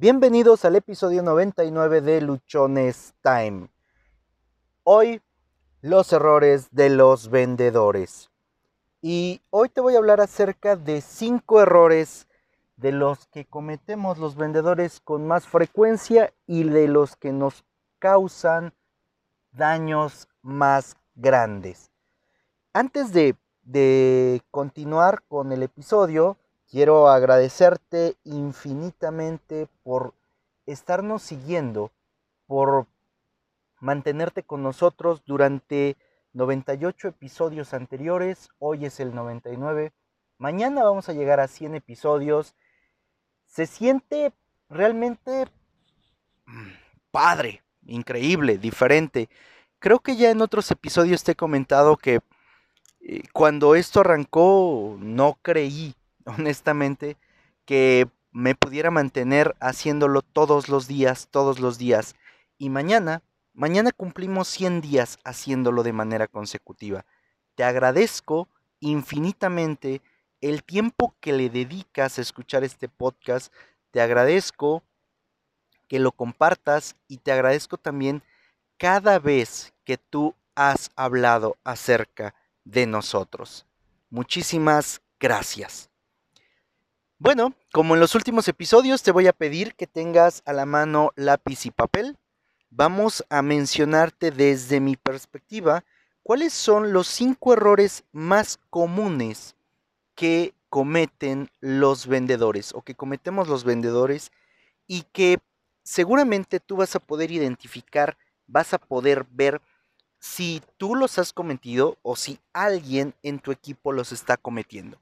Bienvenidos al episodio 99 de Luchones Time. Hoy los errores de los vendedores. Y hoy te voy a hablar acerca de 5 errores de los que cometemos los vendedores con más frecuencia y de los que nos causan daños más grandes. Antes de, de continuar con el episodio, quiero agradecerte infinitamente por estarnos siguiendo, por mantenerte con nosotros durante 98 episodios anteriores, hoy es el 99, mañana vamos a llegar a 100 episodios, se siente realmente padre, increíble, diferente. Creo que ya en otros episodios te he comentado que eh, cuando esto arrancó no creí, honestamente, que me pudiera mantener haciéndolo todos los días, todos los días. Y mañana, mañana cumplimos 100 días haciéndolo de manera consecutiva. Te agradezco infinitamente el tiempo que le dedicas a escuchar este podcast. Te agradezco que lo compartas y te agradezco también cada vez que tú has hablado acerca de nosotros. Muchísimas gracias. Bueno, como en los últimos episodios, te voy a pedir que tengas a la mano lápiz y papel. Vamos a mencionarte desde mi perspectiva cuáles son los cinco errores más comunes que cometen los vendedores o que cometemos los vendedores y que seguramente tú vas a poder identificar, vas a poder ver si tú los has cometido o si alguien en tu equipo los está cometiendo.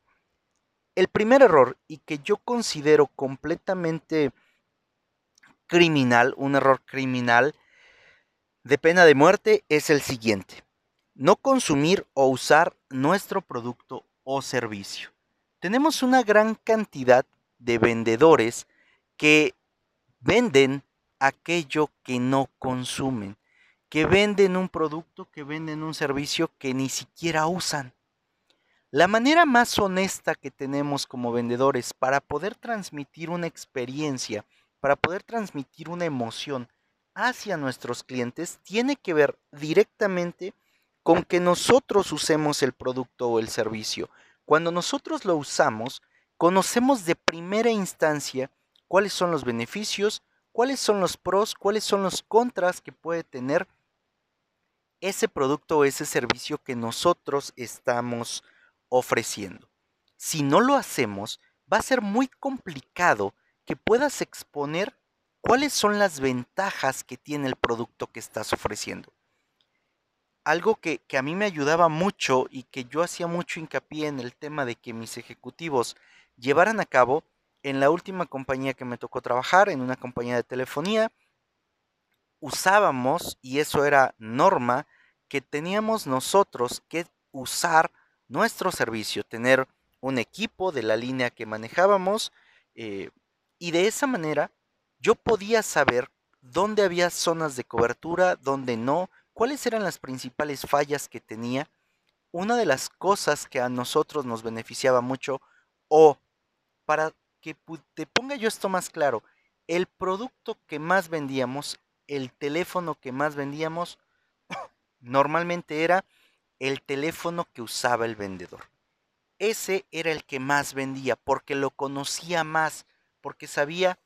El primer error, y que yo considero completamente criminal, un error criminal de pena de muerte, es el siguiente. No consumir o usar nuestro producto o servicio. Tenemos una gran cantidad de vendedores que venden aquello que no consumen, que venden un producto, que venden un servicio que ni siquiera usan. La manera más honesta que tenemos como vendedores para poder transmitir una experiencia, para poder transmitir una emoción hacia nuestros clientes, tiene que ver directamente con que nosotros usemos el producto o el servicio. Cuando nosotros lo usamos, conocemos de primera instancia cuáles son los beneficios, cuáles son los pros, cuáles son los contras que puede tener ese producto o ese servicio que nosotros estamos ofreciendo. Si no lo hacemos, va a ser muy complicado que puedas exponer cuáles son las ventajas que tiene el producto que estás ofreciendo. Algo que, que, a mí me ayudaba mucho y que yo hacía mucho hincapié en el tema de que mis ejecutivos llevaran a cabo en la última compañía que me tocó trabajar, en una compañía de telefonía, usábamos, y eso era norma, que teníamos nosotros que usar nuestro servicio, tener un equipo de la línea que manejábamos, eh, y de esa manera yo podía saber dónde había zonas de cobertura, dónde no, cuáles eran las principales fallas que tenía. Una de las cosas que a nosotros nos beneficiaba mucho, o para que te ponga yo esto más claro, el producto que más vendíamos, el teléfono que más vendíamos, normalmente era el teléfono que usaba el vendedor. Ese era el que más vendía porque lo conocía más, porque sabía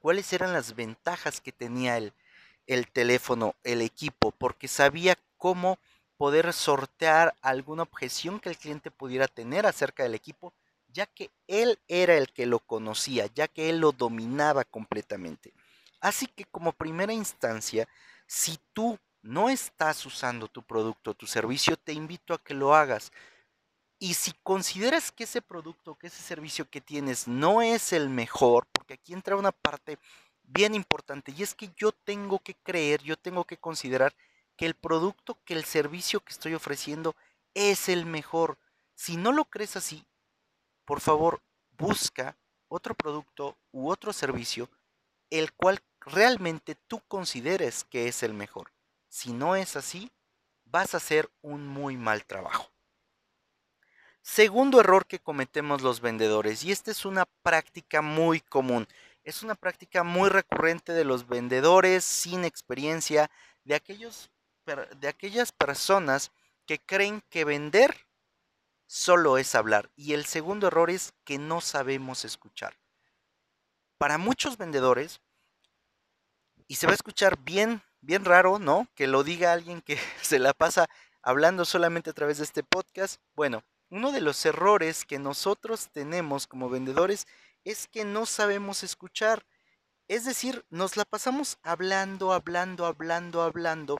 cuáles eran las ventajas que tenía el, el teléfono, el equipo, porque sabía cómo poder sortear alguna objeción que el cliente pudiera tener acerca del equipo ya que él era el que lo conocía, ya que él lo dominaba completamente. Así que como primera instancia, si tú no estás usando tu producto tu servicio, te invito a que lo hagas. Y si consideras que ese producto, que ese servicio que tienes no es el mejor, porque aquí entra una parte bien importante, y es que yo tengo que creer, yo tengo que considerar que el producto, que el servicio que estoy ofreciendo es el mejor. Si no lo crees así, por favor, busca otro producto u otro servicio el cual realmente tú consideres que es el mejor. Si no es así, vas a hacer un muy mal trabajo. Segundo error que cometemos los vendedores, y esta es una práctica muy común. Es una práctica muy recurrente de los vendedores sin experiencia, de, aquellos, de aquellas personas que creen que vender solo es hablar. Y el segundo error es que no sabemos escuchar. Para muchos vendedores, y se va a escuchar bien, bien raro, ¿no? Que lo diga alguien que se la pasa hablando solamente a través de este podcast. Bueno, uno de los errores que nosotros tenemos como vendedores es que no sabemos escuchar. Es decir, nos la pasamos hablando, hablando, hablando, hablando,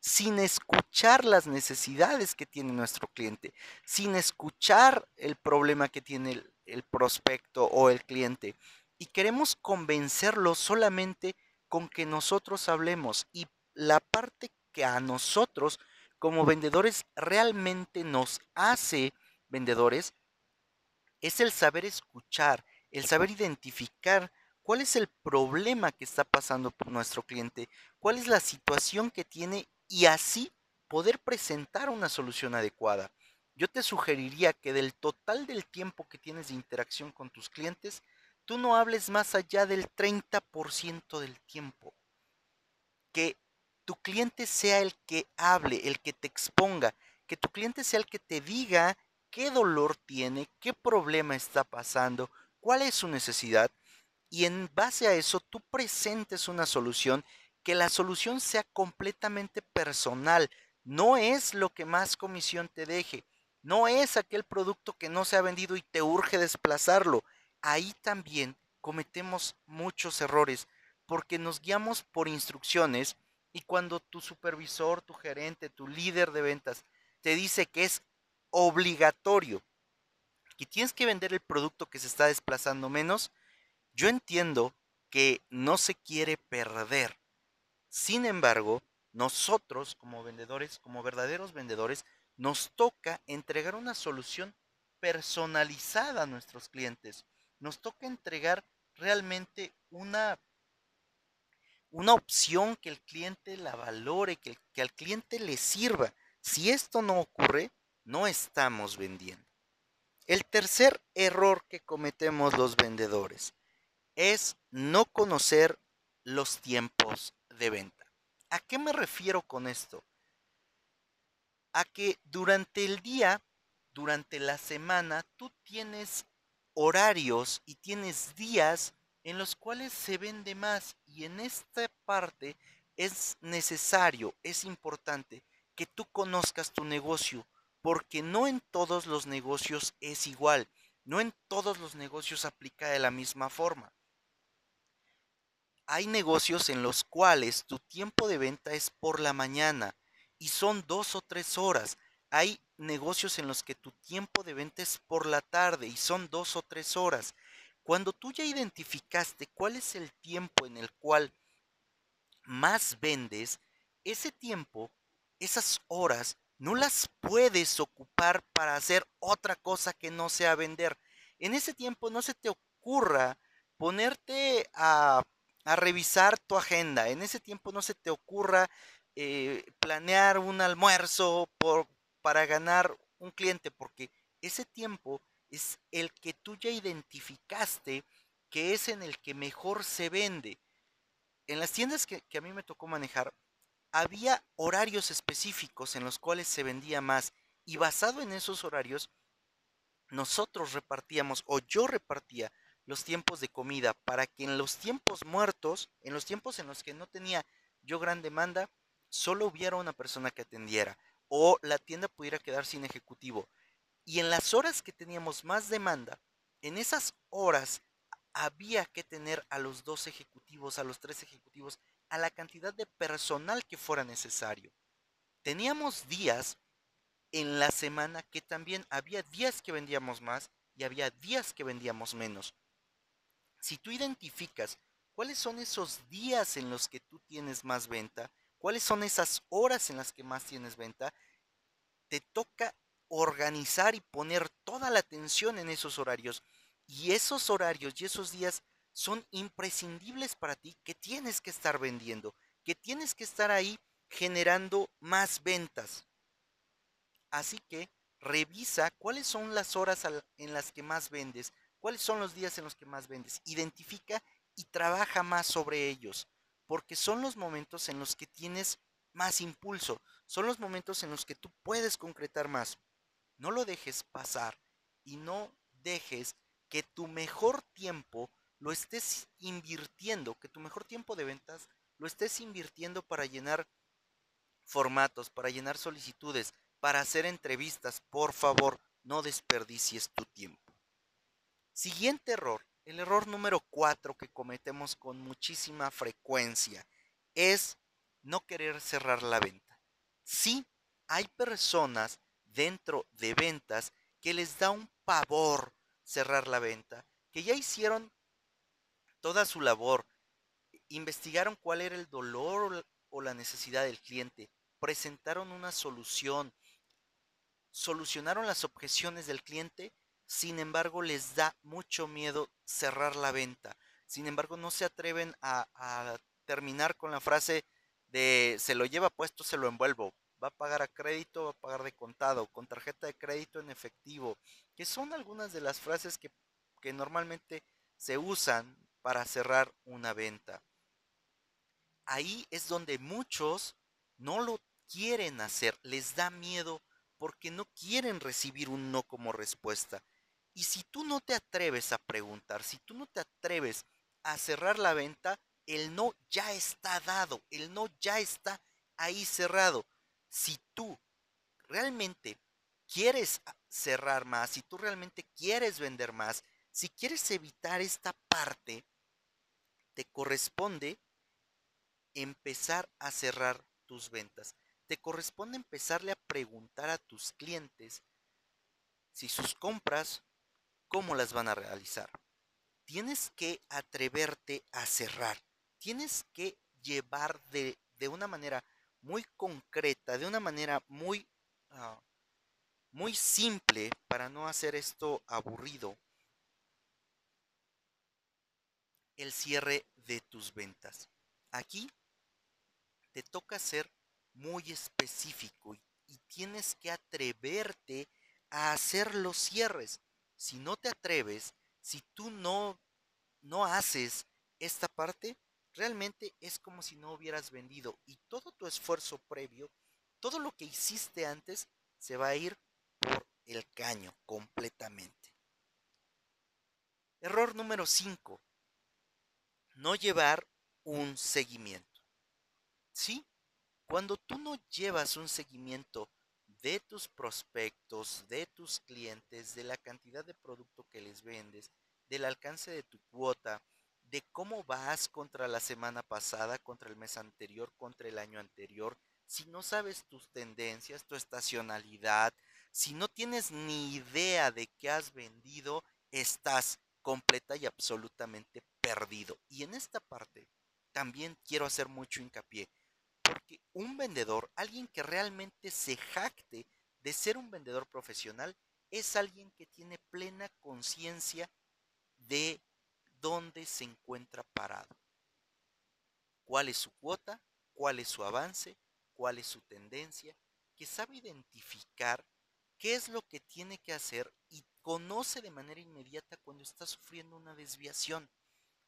sin escuchar las necesidades que tiene nuestro cliente, sin escuchar el problema que tiene el, prospecto o el cliente. Y queremos convencerlo solamente con que nosotros hablemos. Y la parte que a nosotros como vendedores realmente nos hace vendedores es el saber escuchar, el saber identificar cuál es el problema que está pasando por nuestro cliente, cuál es la situación que tiene y así poder presentar una solución adecuada. Yo te sugeriría que del total del tiempo que tienes de interacción con tus clientes, tú no hables más allá del 30% del tiempo. Que tu cliente sea el que hable, el que te exponga, que tu cliente sea el que te diga qué dolor tiene, qué problema está pasando, cuál es su necesidad y en base a eso tú presentes una solución, que la solución sea completamente personal, no es lo que más comisión te deje, no es aquel producto que no se ha vendido y te urge desplazarlo. Ahí también cometemos muchos errores porque nos guiamos por instrucciones y cuando tu supervisor, tu gerente, tu líder de ventas te dice que es obligatorio que tienes que vender el producto que se está desplazando menos, yo entiendo que no se quiere perder. Sin embargo, nosotros como vendedores, como verdaderos vendedores, nos toca entregar una solución personalizada a nuestros clientes. Nos toca entregar realmente una, una opción que el cliente la valore, que, que al cliente le sirva. Si esto no ocurre, no estamos vendiendo. El tercer error que cometemos los vendedores es no conocer los tiempos de venta. ¿A qué me refiero con esto? A que durante el día, durante la semana, tú tienes horarios y tienes días en los cuales se vende más y en esta parte es necesario, es importante que tú conozcas tu negocio, porque no en todos los negocios es igual, no en todos los negocios aplica de la misma forma. Hay negocios en los cuales tu tiempo de venta es por la mañana y son dos o tres horas. Hay negocios en los que tu tiempo de venta es por la tarde y son dos o tres horas. Cuando tú ya identificaste cuál es el tiempo en el cual más vendes, ese tiempo, esas horas, no las puedes ocupar para hacer otra cosa que no sea vender. En ese tiempo no se te ocurra ponerte a, revisar tu agenda. En ese tiempo no se te ocurra eh, planear un almuerzo por, para ganar un cliente, porque ese tiempo es el que tú ya identificaste que es en el que mejor se vende. En las tiendas que, a mí me tocó manejar, había horarios específicos en los cuales se vendía más y basado en esos horarios, nosotros repartíamos o yo repartía los tiempos de comida para que en los tiempos muertos, en los tiempos en los que no tenía yo gran demanda, solo hubiera una persona que atendiera o la tienda pudiera quedar sin ejecutivo. Y en las horas que teníamos más demanda, en esas horas había que tener a los dos ejecutivos, a los tres ejecutivos a la cantidad de personal que fuera necesario. Teníamos días en la semana que también había días que vendíamos más y había días que vendíamos menos. Si tú identificas cuáles son esos días en los que tú tienes más venta, cuáles son esas horas en las que más tienes venta, te toca organizar y poner toda la atención en esos horarios. Y esos horarios y esos días son imprescindibles para ti, que tienes que estar vendiendo, que tienes que estar ahí generando más ventas. Así que revisa cuáles son las horas en las que más vendes, cuáles son los días en los que más vendes. Identifica y trabaja más sobre ellos, porque son los momentos en los que tienes más impulso, son los momentos en los que tú puedes concretar más. No lo dejes pasar y no dejes que tu mejor tiempo lo estés invirtiendo, que tu mejor tiempo de ventas lo estés invirtiendo para llenar formatos, para llenar solicitudes, para hacer entrevistas. Por favor, no desperdicies tu tiempo. Siguiente error, el error número cuatro que cometemos con muchísima frecuencia es no querer cerrar la venta. Sí, hay personas dentro de ventas que les da un pavor cerrar la venta, que ya hicieron toda su labor, investigaron cuál era el dolor o la necesidad del cliente, presentaron una solución, solucionaron las objeciones del cliente, sin embargo les da mucho miedo cerrar la venta. Sin embargo, no se atreven a, terminar con la frase de se lo lleva puesto, se lo envuelvo. Va a pagar a crédito, va a pagar de contado, con tarjeta de crédito en efectivo, que son algunas de las frases que normalmente se usan para cerrar una venta. Ahí es donde muchos no lo quieren hacer, les da miedo porque no quieren recibir un no como respuesta. Y si tú no te atreves a preguntar, si tú no te atreves a cerrar la venta, el no ya está dado, el no ya está ahí cerrado. Si tú realmente quieres cerrar más, si tú realmente quieres vender más, si quieres evitar esta parte, te corresponde empezar a cerrar tus ventas. Te corresponde empezarle a preguntar a tus clientes si sus compras, cómo las van a realizar. Tienes que atreverte a cerrar tienes que llevar de, una manera muy concreta, de una manera muy, ah, muy simple, para no hacer esto aburrido, el cierre de tus ventas. Aquí te toca ser muy específico y, tienes que atreverte a hacer los cierres. Si no te atreves, si tú no, no haces esta parte, realmente es como si no hubieras vendido y todo tu esfuerzo previo, todo lo que hiciste antes, se va a ir por el caño completamente. Error número 5. No llevar un seguimiento. ¿Sí? Cuando tú no llevas un seguimiento de tus prospectos, de tus clientes, de la cantidad de producto que les vendes, del alcance de tu cuota, de cómo vas contra la semana pasada, contra el mes anterior, contra el año anterior, si no sabes tus tendencias, tu estacionalidad, si no tienes ni idea de qué has vendido, estás completa y absolutamente perdido. Y en esta parte también quiero hacer mucho hincapié, porque un vendedor, alguien que realmente se jacte de ser un vendedor profesional, es alguien que tiene plena conciencia de dónde se encuentra parado, cuál es su cuota, cuál es su avance, cuál es su tendencia, que sabe identificar qué es lo que tiene que hacer y conoce de manera inmediata cuando está sufriendo una desviación,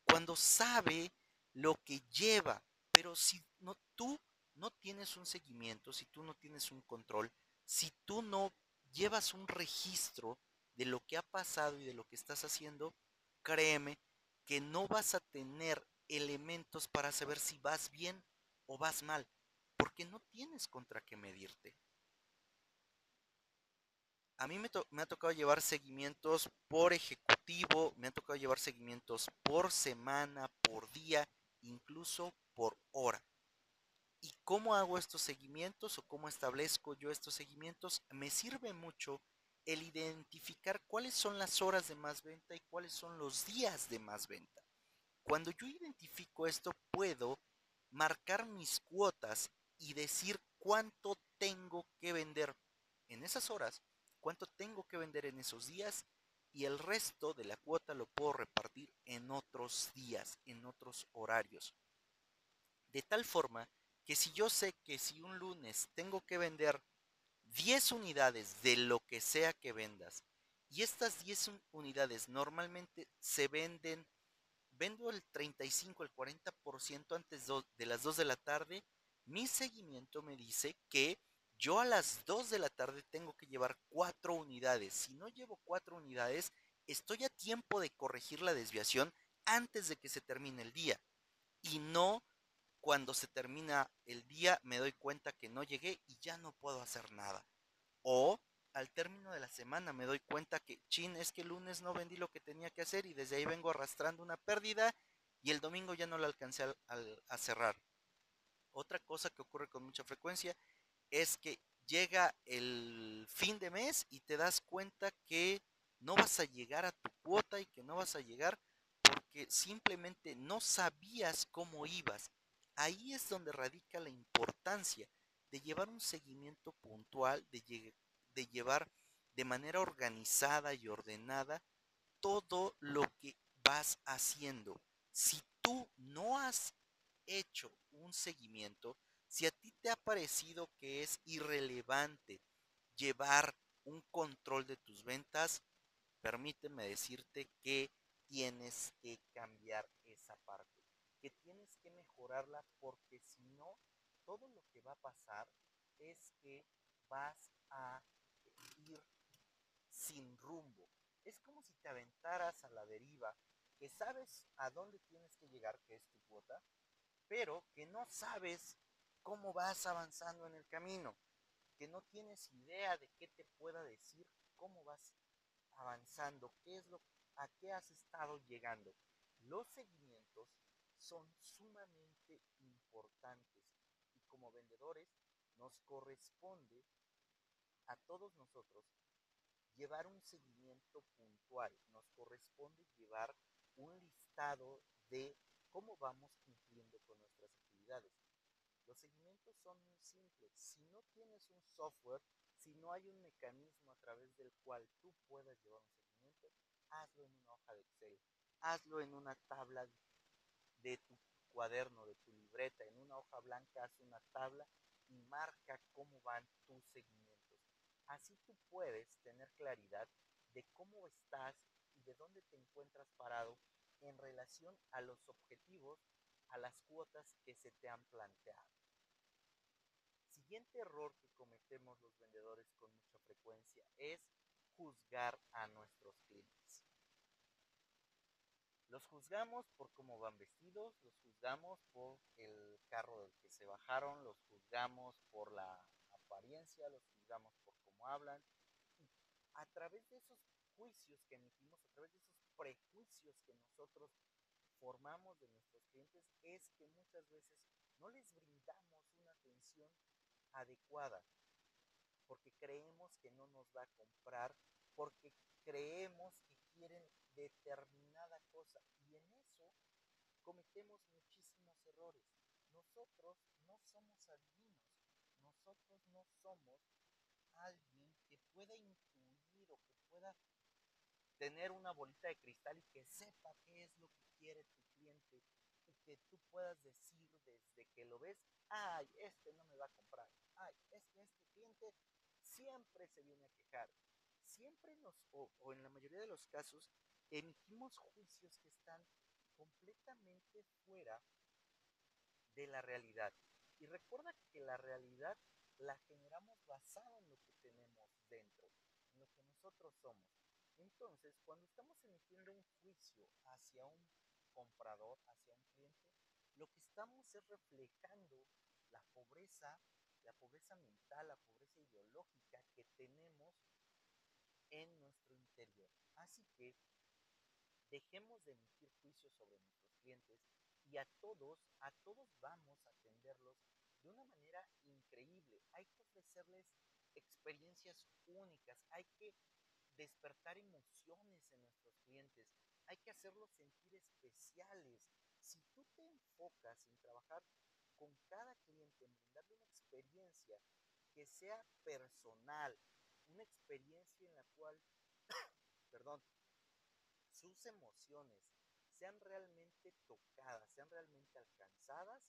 cuando sabe lo que lleva, pero si no, tú no tienes un seguimiento, si tú no tienes un control, si tú no llevas un registro de lo que ha pasado y de lo que estás haciendo, créeme que no vas a tener elementos para saber si vas bien o vas mal, porque no tienes contra qué medirte. A mí me, ha tocado llevar seguimientos por ejecutivo, me ha tocado llevar seguimientos por semana, por día, incluso por hora. ¿Y cómo hago estos seguimientos o cómo establezco yo estos seguimientos? Me sirve mucho el identificar cuáles son las horas de más venta y cuáles son los días de más venta. Cuando yo identifico esto, puedo marcar mis cuotas y decir cuánto tengo que vender en esas horas, cuánto tengo que vender en esos días y el resto de la cuota lo puedo repartir en otros días, en otros horarios. De tal forma que si yo sé que si un lunes tengo que vender 10 unidades de lo que sea que vendas. Y estas 10 unidades normalmente se venden vendo el 35, el 40% antes de las 2 de la tarde, mi seguimiento me dice que yo a las 2 de la tarde tengo que llevar 4 unidades. Si no llevo 4 unidades, estoy a tiempo de corregir la desviación antes de que se termine el día. Y no cuando se termina el día me doy cuenta que no llegué y ya no puedo hacer nada. O al término de la semana me doy cuenta que, chin, es que el lunes no vendí lo que tenía que hacer y desde ahí vengo arrastrando una pérdida y el domingo ya no la alcancé a cerrar. Otra cosa que ocurre con mucha frecuencia es que llega el fin de mes y te das cuenta que no vas a llegar a tu cuota y que no vas a llegar porque simplemente no sabías cómo ibas Ahí es donde radica la importancia de llevar un seguimiento puntual, de, llevar de manera organizada y ordenada todo lo que vas haciendo. Si tú no has hecho un seguimiento, si a ti te ha parecido que es irrelevante llevar un control de tus ventas, permíteme decirte que tienes que cambiar esa parte que tienes que mejorarla porque si no, todo lo que va a pasar es que vas a ir sin rumbo. Es como si te aventaras a la deriva, que sabes a dónde tienes que llegar, que es tu cuota, pero que no sabes cómo vas avanzando en el camino, que no tienes idea de qué te pueda decir, cómo vas avanzando, qué es lo a qué has estado llegando. Los seguimientos son sumamente importantes y como vendedores nos corresponde a todos nosotros llevar un seguimiento puntual, nos corresponde llevar un listado de cómo vamos cumpliendo con nuestras actividades. Los seguimientos son muy simples. Si no tienes un software, si no hay un mecanismo a través del cual tú puedas llevar un seguimiento, hazlo en una hoja de Excel, hazlo en una tabla de tu cuaderno, de tu libreta, en una hoja blanca, haz una tabla y marca cómo van tus seguimientos. Así tú puedes tener claridad de cómo estás y de dónde te encuentras parado en relación a los objetivos, a las cuotas que se te han planteado. Siguiente error que cometemos los vendedores con mucha frecuencia es juzgar a nuestros clientes. Los juzgamos por cómo van vestidos, los juzgamos por el carro del que se bajaron, los juzgamos por la apariencia, los juzgamos por cómo hablan. A través de esos juicios que emitimos, a través de esos prejuicios que nosotros formamos de nuestros clientes, es que muchas veces no les brindamos una atención adecuada, porque creemos que no nos va a comprar, porque creemos que quieren determinada cosa y en eso cometemos muchísimos errores. Nosotros no somos adivinos, nosotros no somos alguien que pueda intuir o que pueda tener una bolita de cristal y que sepa qué es lo que quiere tu cliente y que tú puedas decir desde que lo ves, ay, este no me va a comprar, ay, es que este cliente siempre se viene a quejar, siempre nos, o, en la mayoría de los casos, emitimos juicios que están completamente fuera de la realidad. Y recuerda que la realidad la generamos basada en lo que tenemos dentro, en lo que nosotros somos. Entonces, cuando estamos emitiendo un juicio hacia un comprador, hacia un cliente, lo que estamos es reflejando la pobreza, la pobreza mental, la pobreza ideológica que tenemos en nuestro interior. Así que dejemos de emitir juicios sobre nuestros clientes y a todos, a todos vamos a atenderlos de una manera increíble. Hay que ofrecerles experiencias únicas, hay que despertar emociones en nuestros clientes, hay que hacerlos sentir especiales. Si tú te enfocas en trabajar con cada cliente, en brindarle una experiencia que sea personal, una experiencia en la cual, perdón, sus emociones sean realmente tocadas, sean realmente alcanzadas,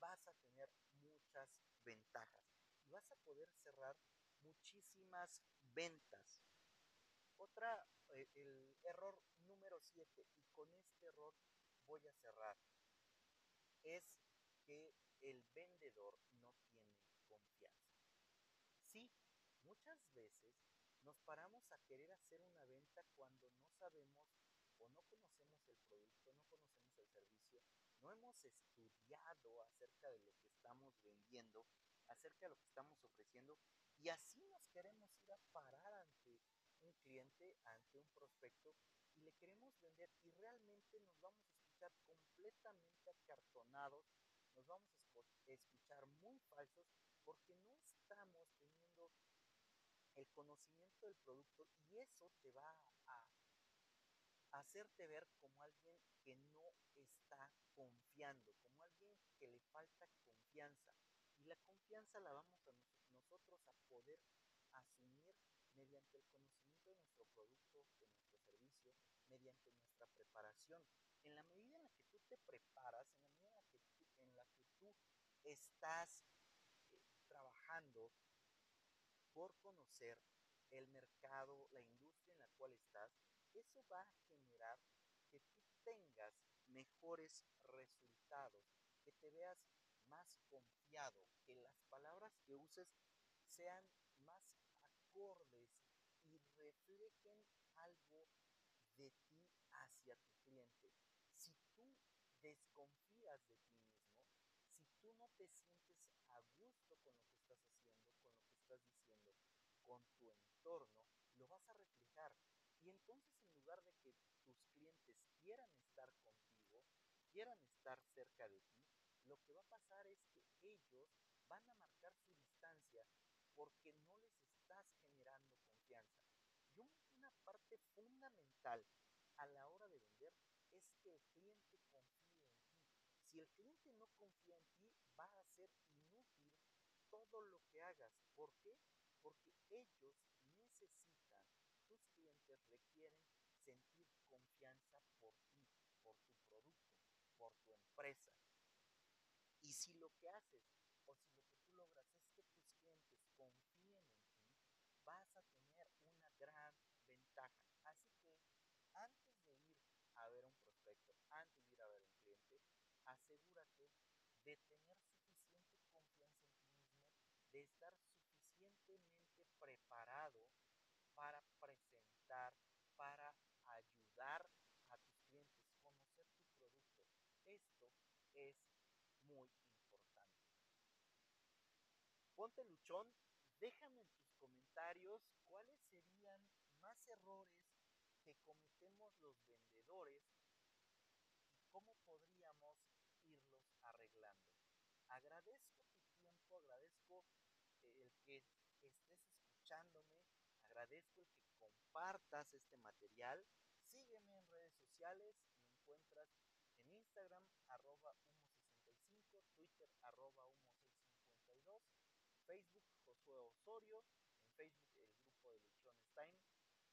vas a tener muchas ventajas y vas a poder cerrar muchísimas ventas. Otra, eh, el error número 7, y con este error voy a cerrar es que el vendedor no tiene confianza. Sí, muchas veces nos paramos a querer hacer una venta cuando no sabemos o no conocemos el producto, no conocemos el servicio, no hemos estudiado acerca de lo que estamos vendiendo, acerca de lo que estamos ofreciendo y así nos queremos ir a parar ante un cliente, ante un prospecto y le queremos vender y realmente nos vamos a escuchar completamente acartonados, nos vamos a escuchar muy falsos porque no estamos teniendo el conocimiento del producto y eso te va a hacerte ver como alguien que no está confiando, como alguien que le falta confianza. Y la confianza la vamos a nosotros a poder asumir mediante el conocimiento de nuestro producto, de nuestro servicio, mediante nuestra preparación. En la medida en la que tú te preparas, en la medida en la que tú, estás eh, trabajando por conocer el mercado, la industria en la cual estás, eso va a generar que tú tengas mejores resultados, que te veas más confiado, que las palabras que uses sean más acordes y reflejen algo de ti hacia tu cliente. Si tú desconfías de ti mismo, si tú no te sientes a gusto con lo que estás haciendo, estás diciendo, con tu entorno, lo vas a reflejar. Y entonces en lugar de que tus clientes quieran estar contigo, quieran estar cerca de ti, lo que va a pasar es que ellos van a marcar su distancia porque no les estás generando confianza. Y una parte fundamental a la hora de vender es que el cliente confíe en ti. Si el cliente no confía en ti, va a ser todo lo que hagas. ¿Por qué? Porque ellos necesitan, tus clientes requieren sentir confianza por ti, por tu producto, por tu empresa. Y si lo que haces o si lo que tú logras es que tus clientes confíen en ti, vas a tener una gran ventaja. Así que antes de ir a ver un prospecto, antes de ir a ver un cliente, asegúrate de tener suficiente confianza en ti mismo, estar suficientemente preparado para presentar, para ayudar a tus clientes, conocer tu producto. Esto es muy importante. Ponte luchón, déjame en tus comentarios cuáles serían más errores que cometemos los vendedores y cómo podríamos irlos arreglando. Agradezco agradezco eh, el que estés escuchándome, agradezco el que compartas este material. Sígueme en redes sociales, me encuentras en Instagram arroba humo65, Twitter arroba humo652 Facebook Josué Osorio, en Facebook el grupo de Luchones Time,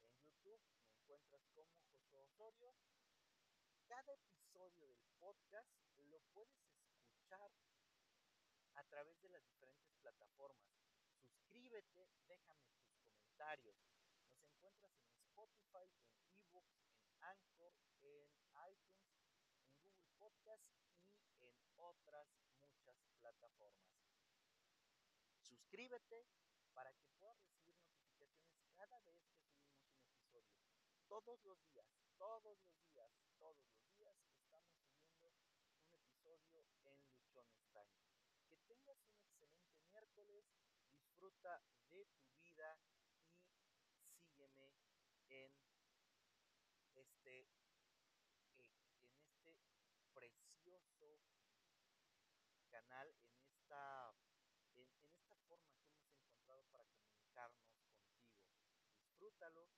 en YouTube me encuentras como Josué Osorio. Cada episodio del podcast lo puedes escuchar través de las diferentes plataformas. Suscríbete, déjame tus comentarios. Nos encuentras en Spotify, en eBooks, en Anchor, en iTunes, en Google Podcast y en otras muchas plataformas. Suscríbete para que puedas recibir notificaciones cada vez que subimos un episodio. Todos los días, todos los días, todos los días estamos subiendo un episodio en Luchones Time. Que tengas un excelente disfruta de tu vida y sígueme en este, eh, en este precioso canal, en esta en, esta forma que hemos encontrado para comunicarnos contigo. Disfrútalo